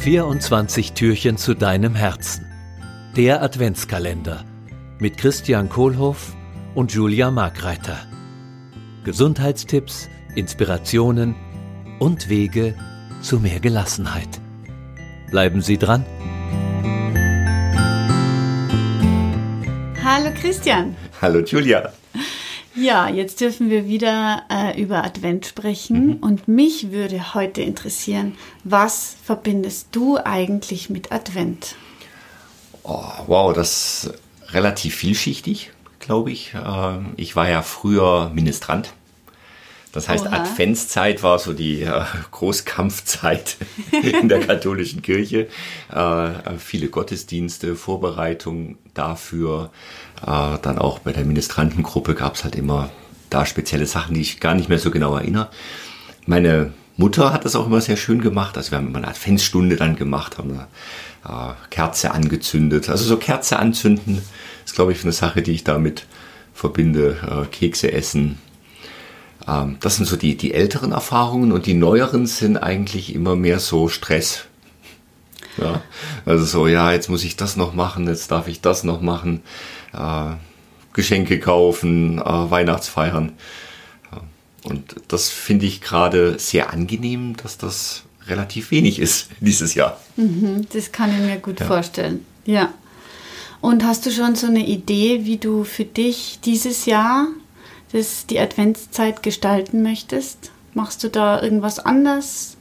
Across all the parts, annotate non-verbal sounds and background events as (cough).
24 Türchen zu deinem Herzen. Der Adventskalender mit Christian Kohlhoff und Julia Markreiter. Gesundheitstipps, Inspirationen und Wege zu mehr Gelassenheit. Bleiben Sie dran. Hallo Christian. Hallo Julia. Ja, jetzt dürfen wir wieder äh, über Advent sprechen mhm. und mich würde heute interessieren, was verbindest du eigentlich mit Advent? Oh, wow, das ist relativ vielschichtig, glaube ich. Ähm, ich war ja früher Ministrant. Das heißt, Oha. Adventszeit war so die äh, Großkampfzeit (laughs) in der katholischen Kirche. Äh, viele Gottesdienste, Vorbereitung dafür. Äh, dann auch bei der Ministrantengruppe gab es halt immer da spezielle Sachen, die ich gar nicht mehr so genau erinnere. Meine Mutter hat das auch immer sehr schön gemacht. Also wir haben immer eine Adventsstunde dann gemacht, haben eine äh, Kerze angezündet. Also so Kerze anzünden ist, glaube ich, eine Sache, die ich damit verbinde. Äh, Kekse essen, ähm, das sind so die, die älteren Erfahrungen und die neueren sind eigentlich immer mehr so Stress. Ja, also so, ja, jetzt muss ich das noch machen, jetzt darf ich das noch machen, äh, Geschenke kaufen, äh, Weihnachtsfeiern. Und das finde ich gerade sehr angenehm, dass das relativ wenig ist (laughs) dieses Jahr. Mhm, das kann ich mir gut ja. vorstellen. Ja. Und hast du schon so eine Idee, wie du für dich dieses Jahr das, die Adventszeit gestalten möchtest? Machst du da irgendwas anders?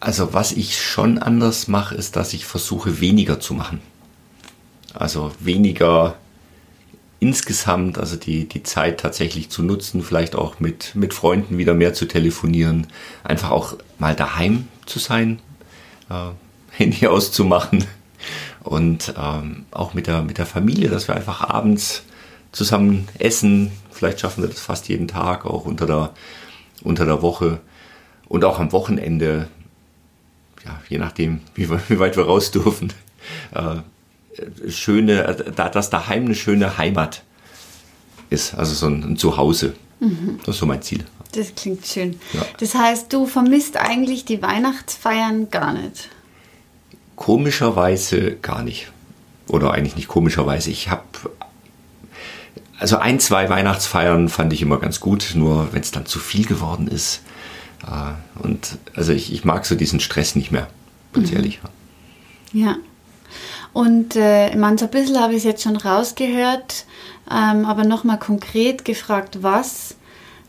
Also was ich schon anders mache, ist, dass ich versuche weniger zu machen. Also weniger insgesamt, also die, die Zeit tatsächlich zu nutzen, vielleicht auch mit, mit Freunden wieder mehr zu telefonieren, einfach auch mal daheim zu sein, äh, (laughs) Handy auszumachen und ähm, auch mit der, mit der Familie, dass wir einfach abends zusammen essen. Vielleicht schaffen wir das fast jeden Tag, auch unter der, unter der Woche und auch am Wochenende, ja, je nachdem, (laughs) wie, wie weit wir raus dürfen. Äh, schöne, da, dass daheim eine schöne Heimat ist, also so ein, ein Zuhause. Mhm. Das ist so mein Ziel. Das klingt schön. Ja. Das heißt, du vermisst eigentlich die Weihnachtsfeiern gar nicht? Komischerweise gar nicht. Oder eigentlich nicht komischerweise. Ich habe also ein, zwei Weihnachtsfeiern fand ich immer ganz gut, nur wenn es dann zu viel geworden ist. Äh, und also ich, ich mag so diesen Stress nicht mehr, ganz mhm. ehrlich. Ja. Und äh, man, so ein bisschen habe ich es jetzt schon rausgehört, ähm, aber nochmal konkret gefragt, was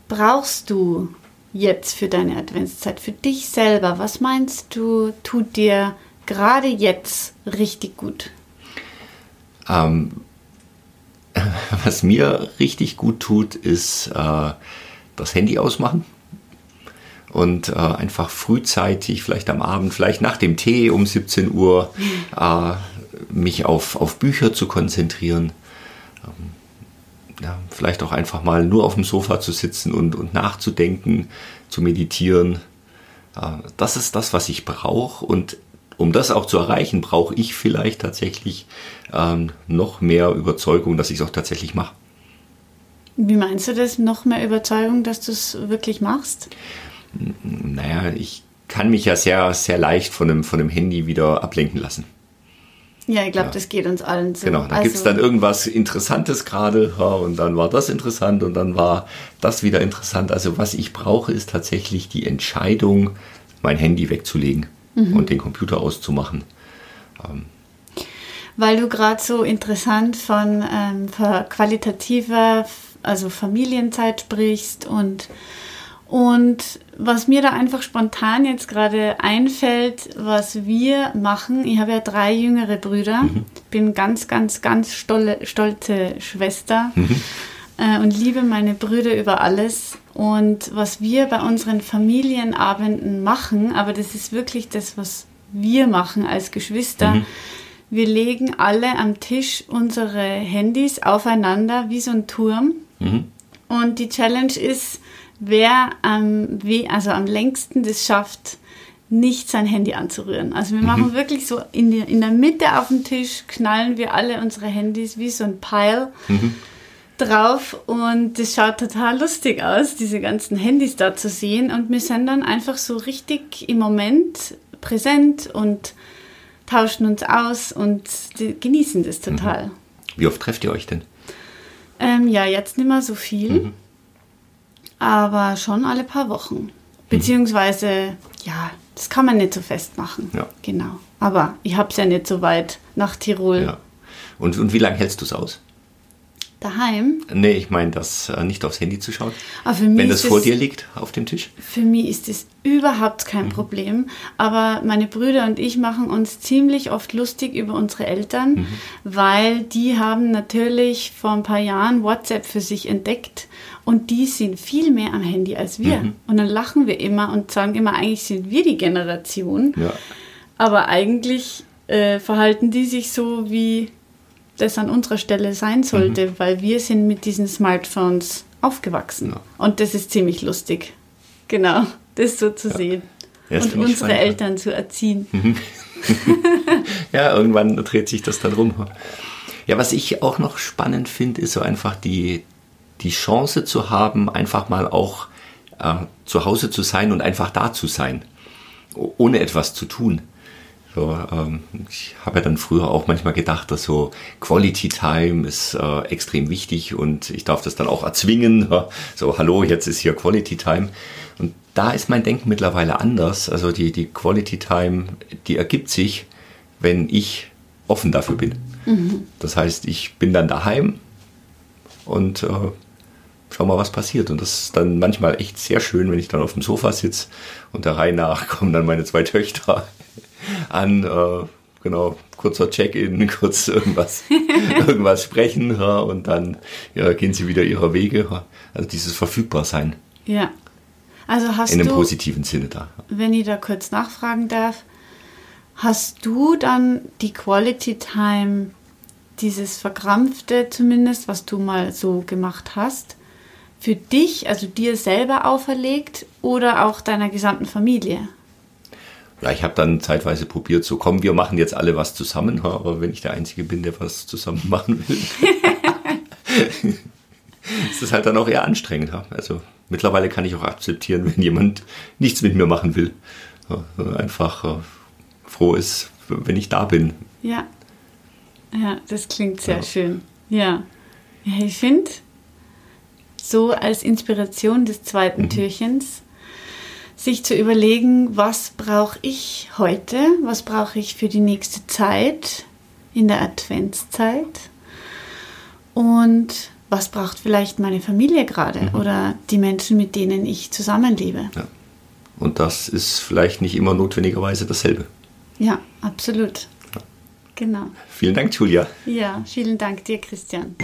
brauchst du jetzt für deine Adventszeit, für dich selber? Was meinst du, tut dir gerade jetzt richtig gut? Ähm, was mir richtig gut tut, ist äh, das Handy ausmachen und äh, einfach frühzeitig, vielleicht am Abend, vielleicht nach dem Tee um 17 Uhr, äh, mich auf, auf Bücher zu konzentrieren. Ähm, ja, vielleicht auch einfach mal nur auf dem Sofa zu sitzen und, und nachzudenken, zu meditieren. Äh, das ist das, was ich brauche und um das auch zu erreichen, brauche ich vielleicht tatsächlich ähm, noch mehr Überzeugung, dass ich es auch tatsächlich mache. Wie meinst du das? Noch mehr Überzeugung, dass du es wirklich machst? Naja, ich kann mich ja sehr, sehr leicht von dem, von dem Handy wieder ablenken lassen. Ja, ich glaube, ja. das geht uns allen so. Genau, da also, gibt es dann irgendwas Interessantes gerade ja, und dann war das interessant und dann war das wieder interessant. Also was ich brauche, ist tatsächlich die Entscheidung, mein Handy wegzulegen mhm. und den Computer auszumachen. Ähm, Weil du gerade so interessant von ähm, qualitativer, also Familienzeit sprichst und und was mir da einfach spontan jetzt gerade einfällt, was wir machen, ich habe ja drei jüngere Brüder, mhm. bin ganz, ganz, ganz stolle, stolze Schwester. Mhm äh, und liebe meine Brüder über alles. Und was wir bei unseren Familienabenden machen, aber das ist wirklich das, was wir machen als Geschwister. Mhm. Wir legen alle am Tisch unsere Handys aufeinander wie so ein Turm. Mhm. Und die Challenge ist, wer am, also am längsten das schafft, nicht sein Handy anzurühren. Also wir machen mhm. wirklich so in, die, in der Mitte auf dem Tisch, knallen wir alle unsere Handys wie so ein Pile. Mhm drauf und es schaut total lustig aus, diese ganzen Handys da zu sehen. Und wir sind dann einfach so richtig im Moment, präsent und tauschen uns aus und genießen das total. Mhm. Wie oft trefft ihr euch denn? Ähm, ja, jetzt nicht mehr so viel, mhm. aber schon alle paar Wochen. Beziehungsweise, ja, das kann man nicht so festmachen. Ja. Genau. Aber ich habe es ja nicht so weit nach Tirol. Ja. Und, und wie lange hältst du es aus? Daheim? Nee, ich meine, das äh, nicht aufs Handy zu schauen. Wenn das vor dir liegt auf dem Tisch? Für mich ist das überhaupt kein mhm. Problem. Aber meine Brüder und ich machen uns ziemlich oft lustig über unsere Eltern, mhm. weil die haben natürlich vor ein paar Jahren WhatsApp für sich entdeckt und die sind viel mehr am Handy als wir. Mhm. Und dann lachen wir immer und sagen immer, eigentlich sind wir die Generation. Ja. Aber eigentlich äh, verhalten die sich so wie das an unserer Stelle sein sollte, mhm. weil wir sind mit diesen Smartphones aufgewachsen. Ja. Und das ist ziemlich lustig. Genau, das so zu ja. sehen. Ja, und unsere spannend. Eltern zu erziehen. Mhm. (laughs) ja, irgendwann dreht sich das dann rum. Ja, was ich auch noch spannend finde, ist so einfach die, die Chance zu haben, einfach mal auch äh, zu Hause zu sein und einfach da zu sein, ohne etwas zu tun. So, ähm, ich habe ja dann früher auch manchmal gedacht, dass so Quality Time ist äh, extrem wichtig und ich darf das dann auch erzwingen. (laughs) So, hallo, jetzt ist hier Quality Time. Und da ist mein Denken mittlerweile anders. Also die, die Quality Time, die ergibt sich, wenn ich offen dafür bin. Mhm. Das heißt, ich bin dann daheim und äh, schau mal, was passiert. Und das ist dann manchmal echt sehr schön, wenn ich dann auf dem Sofa sitze und der Reihe nach kommen dann meine zwei Töchter an, äh, genau, kurzer Check-in, (laughs) kurz irgendwas, (laughs) irgendwas sprechen ja, und dann ja, gehen sie wieder ihrer Wege. Also dieses Verfügbarsein. Ja. Also hast In einem du, positiven Sinne da. Wenn ich da kurz nachfragen darf, hast du dann die Quality Time, dieses Verkrampfte zumindest, was du mal so gemacht hast, für dich, also dir selber auferlegt oder auch deiner gesamten Familie? Ja, ich habe dann zeitweise probiert, so komm, wir machen jetzt alle was zusammen, aber wenn ich der Einzige bin, der was zusammen (laughs) machen will, (laughs) ist das halt dann auch eher anstrengend. Also mittlerweile kann ich auch akzeptieren, wenn jemand nichts mit mir machen will. Einfach äh, froh ist, wenn ich da bin. Ja, ja, das klingt sehr ja. schön. Ja, ja ich finde, so als Inspiration des zweiten mhm. Türchens sich zu überlegen, was brauche ich heute, was brauche ich für die nächste Zeit in der Adventszeit und was braucht vielleicht meine Familie gerade mhm. oder die Menschen, mit denen ich zusammenlebe. Ja. Und das ist vielleicht nicht immer notwendigerweise dasselbe. Ja, absolut. Ja. Genau. Vielen Dank, Julia. Ja, vielen Dank dir, Christian.